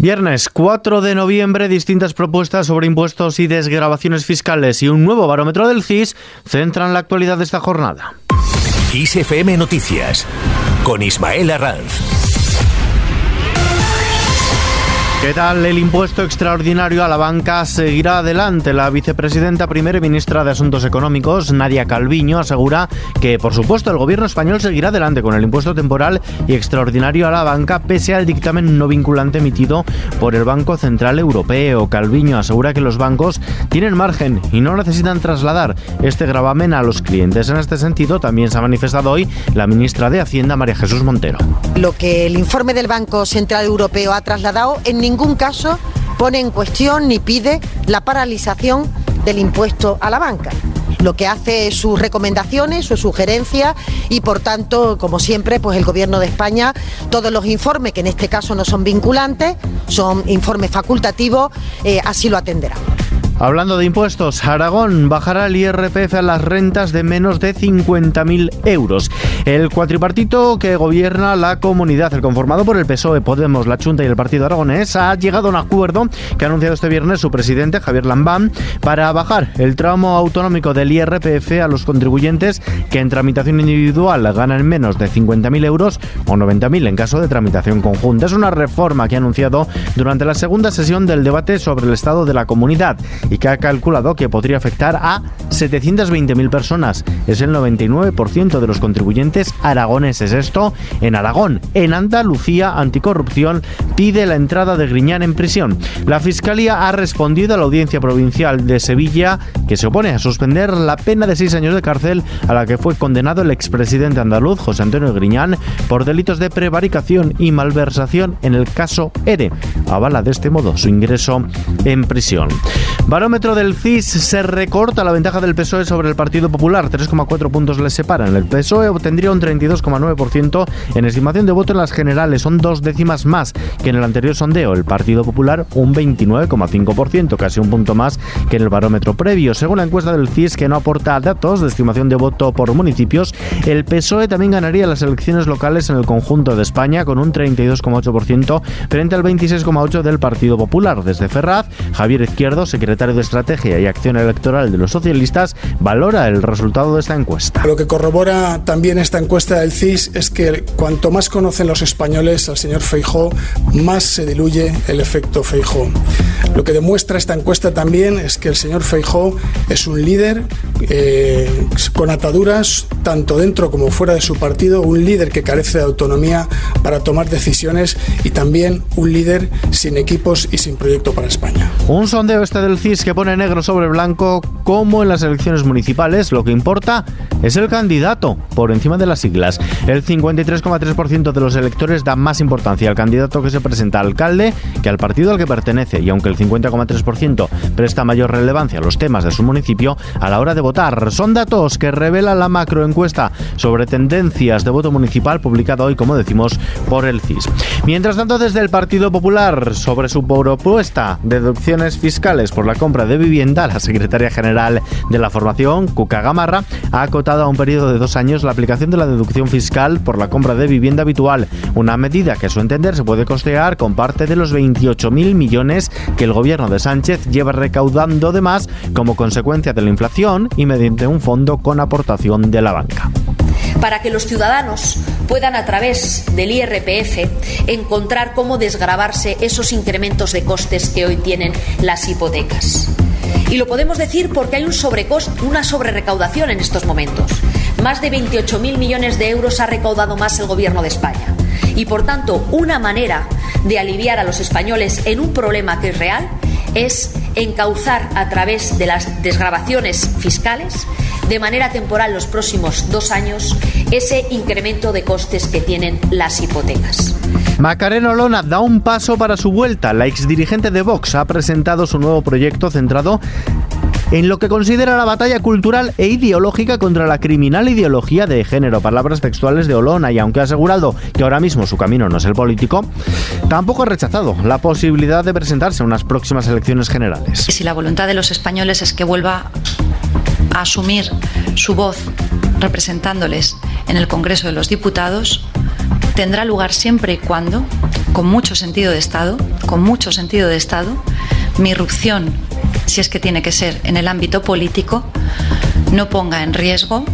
Viernes 4 de noviembre, distintas propuestas sobre impuestos y desgrabaciones fiscales y un nuevo barómetro del CIS centran la actualidad de esta jornada. ISFM Noticias con Ismael Arranz. ¿Qué tal? El impuesto extraordinario a la banca seguirá adelante. La vicepresidenta primera y ministra de Asuntos Económicos, Nadia Calviño, asegura que, por supuesto, el gobierno español seguirá adelante con el impuesto temporal y extraordinario a la banca, pese al dictamen no vinculante emitido por el Banco Central Europeo. Calviño asegura que los bancos tienen margen y no necesitan trasladar este gravamen a los clientes. En este sentido, también se ha manifestado hoy la ministra de Hacienda, María Jesús Montero. Lo que el informe del Banco Central Europeo ha trasladado en ningún caso pone en cuestión ni pide la paralización del impuesto a la banca. Lo que hace es sus recomendaciones, sus sugerencias y por tanto, como siempre, pues el Gobierno de España, todos los informes, que en este caso no son vinculantes, son informes facultativos, eh, así lo atenderá. Hablando de impuestos, Aragón bajará el IRPF a las rentas de menos de 50.000 euros. El cuatripartito que gobierna la comunidad, el conformado por el PSOE, Podemos, la Junta y el Partido Aragonés, ha llegado a un acuerdo que ha anunciado este viernes su presidente, Javier Lambán, para bajar el tramo autonómico del IRPF a los contribuyentes que en tramitación individual ganan menos de 50.000 euros o 90.000 en caso de tramitación conjunta. Es una reforma que ha anunciado durante la segunda sesión del debate sobre el estado de la comunidad y que ha calculado que podría afectar a 720.000 personas. Es el 99% de los contribuyentes aragoneses. Esto en Aragón. En Andalucía, Anticorrupción pide la entrada de Griñán en prisión. La Fiscalía ha respondido a la Audiencia Provincial de Sevilla que se opone a suspender la pena de seis años de cárcel a la que fue condenado el expresidente andaluz José Antonio Griñán por delitos de prevaricación y malversación en el caso ERE. Avala de este modo su ingreso en prisión. Barómetro del CIS se recorta la ventaja del PSOE sobre el Partido Popular. 3,4 puntos le separan. El PSOE obtendría un 32,9% en estimación de voto en las generales. Son dos décimas más que en el anterior sondeo. El Partido Popular un 29,5%, casi un punto más que en el barómetro previo. Según la encuesta del CIS, que no aporta datos de estimación de voto por municipios, el PSOE también ganaría las elecciones locales en el conjunto de España con un 32,8% frente al 26,8% del Partido Popular. Desde Ferraz, Javier Izquierdo, secretario de Estrategia y Acción Electoral de los Socialistas, valora el resultado de esta encuesta. Lo que corrobora también esta encuesta del CIS es que cuanto más conocen los españoles al señor Feijó, más se diluye el efecto Feijó. Lo que demuestra esta encuesta también es que el señor Feijó es un líder eh, con ataduras tanto dentro como fuera de su partido, un líder que carece de autonomía para tomar decisiones y también un líder sin equipos y sin proyecto para España. Un sondeo este del CIS que pone negro sobre blanco como en las elecciones municipales, lo que importa es el candidato por encima de las siglas. El 53,3% de los electores da más importancia al candidato que se presenta alcalde que al partido al que pertenece y aunque el 50,3% presta mayor relevancia a los temas de su municipio a la hora de votar. Son datos que revela la macroencuesta sobre tendencias de voto municipal publicada hoy, como decimos, por el CIS. Mientras tanto, desde el Partido Popular sobre su propuesta de deducciones fiscales por la compra de vivienda, la secretaria general de la formación, Cuca Gamarra, ha acotado a un periodo de dos años la aplicación de la deducción fiscal por la compra de vivienda habitual, una medida que a su entender se puede costear con parte de los 28.000 millones que el gobierno de Sánchez lleva recaudando de más como consecuencia de la inflación y mediante un fondo con aportación de la banca para que los ciudadanos puedan a través del IRPF encontrar cómo desgravarse esos incrementos de costes que hoy tienen las hipotecas. Y lo podemos decir porque hay un sobrecost, una sobrerecaudación en estos momentos. Más de 28.000 millones de euros ha recaudado más el Gobierno de España. Y por tanto, una manera de aliviar a los españoles en un problema que es real es encauzar a través de las desgrabaciones fiscales de manera temporal los próximos dos años ese incremento de costes que tienen las hipotecas. Macarena Olona da un paso para su vuelta. La exdirigente de Vox ha presentado su nuevo proyecto centrado en lo que considera la batalla cultural e ideológica contra la criminal ideología de género. Palabras textuales de Olona y aunque ha asegurado que ahora mismo su camino no es el político, tampoco ha rechazado la posibilidad de presentarse en unas próximas elecciones generales. Si la voluntad de los españoles es que vuelva a asumir su voz representándoles en el Congreso de los Diputados, tendrá lugar siempre y cuando, con mucho sentido de Estado, con mucho sentido de Estado, mi irrupción, si es que tiene que ser en el ámbito político, no ponga en riesgo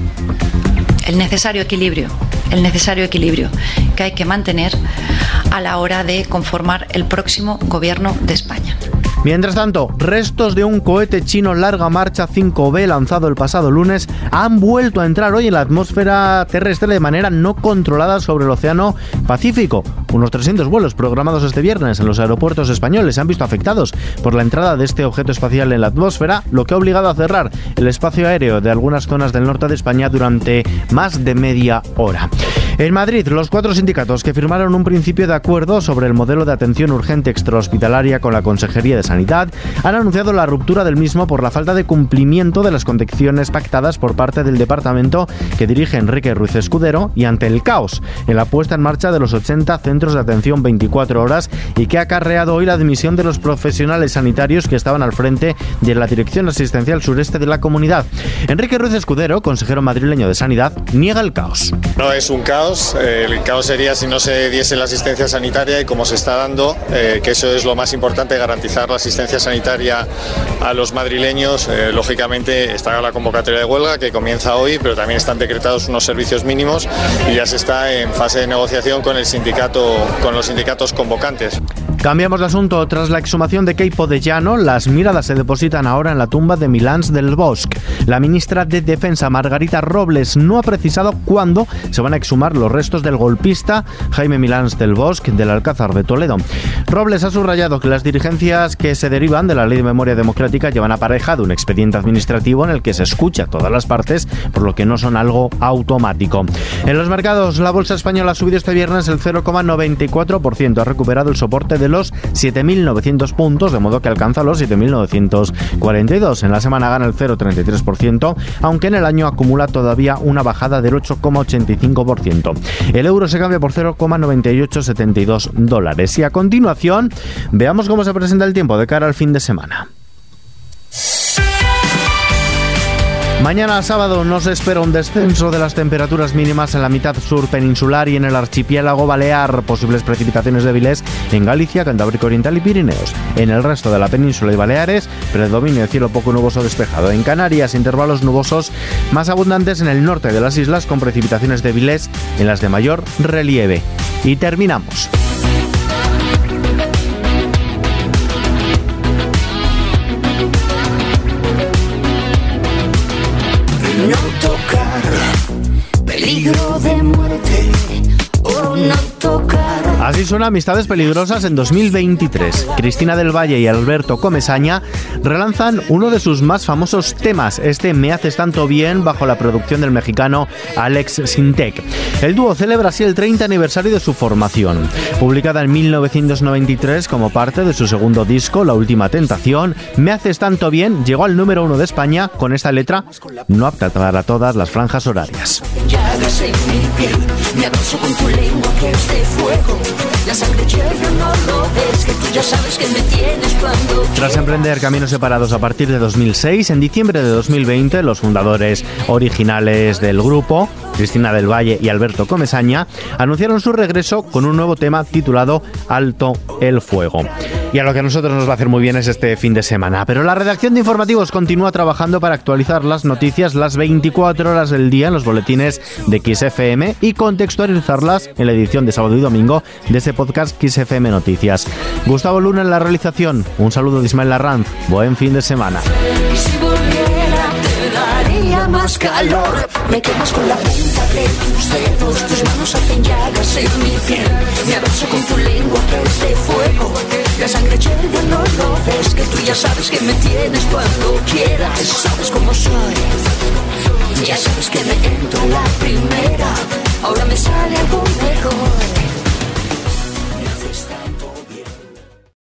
el necesario equilibrio, el necesario equilibrio que hay que mantener a la hora de conformar el próximo gobierno de España. Mientras tanto, restos de un cohete chino larga marcha 5B lanzado el pasado lunes han vuelto a entrar hoy en la atmósfera terrestre de manera no controlada sobre el Océano Pacífico. Unos 300 vuelos programados este viernes en los aeropuertos españoles se han visto afectados por la entrada de este objeto espacial en la atmósfera, lo que ha obligado a cerrar el espacio aéreo de algunas zonas del norte de España durante más de media hora. En Madrid, los cuatro sindicatos que firmaron un principio de acuerdo sobre el modelo de atención urgente extrahospitalaria con la Consejería de Sanidad han anunciado la ruptura del mismo por la falta de cumplimiento de las condiciones pactadas por parte del departamento que dirige Enrique Ruiz Escudero y ante el caos en la puesta en marcha de los 80 centros de atención 24 horas y que ha acarreado hoy la dimisión de los profesionales sanitarios que estaban al frente de la Dirección Asistencial Sureste de la comunidad. Enrique Ruiz Escudero, consejero madrileño de Sanidad, niega el caos. No es un caos eh, el caos sería si no se diese la asistencia sanitaria y como se está dando, eh, que eso es lo más importante, garantizar la asistencia sanitaria a los madrileños. Eh, lógicamente está la convocatoria de huelga que comienza hoy, pero también están decretados unos servicios mínimos y ya se está en fase de negociación con el sindicato, con los sindicatos convocantes. Cambiamos de asunto. Tras la exhumación de Keipo de Llano, las miradas se depositan ahora en la tumba de Milans del Bosque. La ministra de Defensa, Margarita Robles, no ha precisado cuándo se van a exhumar los restos del golpista Jaime Milans del Bosque del Alcázar de Toledo. Robles ha subrayado que las dirigencias que se derivan de la Ley de Memoria Democrática llevan aparejado un expediente administrativo en el que se escucha a todas las partes, por lo que no son algo automático. En los mercados, la bolsa española ha subido este viernes el 0,94%, ha recuperado el soporte de los 7.900 puntos, de modo que alcanza los 7.942. En la semana gana el 0,33%, aunque en el año acumula todavía una bajada del 8,85%. El euro se cambia por 0,9872 dólares. Y a continuación, veamos cómo se presenta el tiempo de cara al fin de semana. Mañana sábado nos espera un descenso de las temperaturas mínimas en la mitad sur peninsular y en el archipiélago balear. Posibles precipitaciones débiles en Galicia, Cantábrico Oriental y Pirineos. En el resto de la península y Baleares, predominio de cielo poco nuboso despejado. En Canarias, intervalos nubosos más abundantes en el norte de las islas con precipitaciones débiles en las de mayor relieve. Y terminamos. Son Amistades Peligrosas en 2023. Cristina del Valle y Alberto Comesaña relanzan uno de sus más famosos temas, este Me haces tanto bien, bajo la producción del mexicano Alex Sintek. El dúo celebra así el 30 aniversario de su formación. Publicada en 1993 como parte de su segundo disco, La Última Tentación, Me haces tanto bien llegó al número uno de España con esta letra no apta para todas las franjas horarias. En mi piel, me con tu lengua que es de fuego. La sangre no que tú ya sabes que me tienes cuando Tras emprender caminos separados a partir de 2006, en diciembre de 2020, los fundadores originales del grupo, Cristina del Valle y Alberto Comesaña, anunciaron su regreso con un nuevo tema titulado Alto el Fuego. Y a lo que a nosotros nos va a hacer muy bien es este fin de semana. Pero la redacción de informativos continúa trabajando para actualizar las noticias las 24 horas del día en los boletines de XFM y contextualizarlas en la edición de sábado y domingo de este podcast XFM Noticias. Gustavo Luna en la realización. Un saludo de Ismael Larranz. Buen fin de semana. Más calor Me quemas con la de tus dedos Tus manos hacen llagas en mi piel ya sabes que me tienes cuando quieras. Sabes cómo soy. Ya sabes que me entro la primera. Ahora me sale algo mejor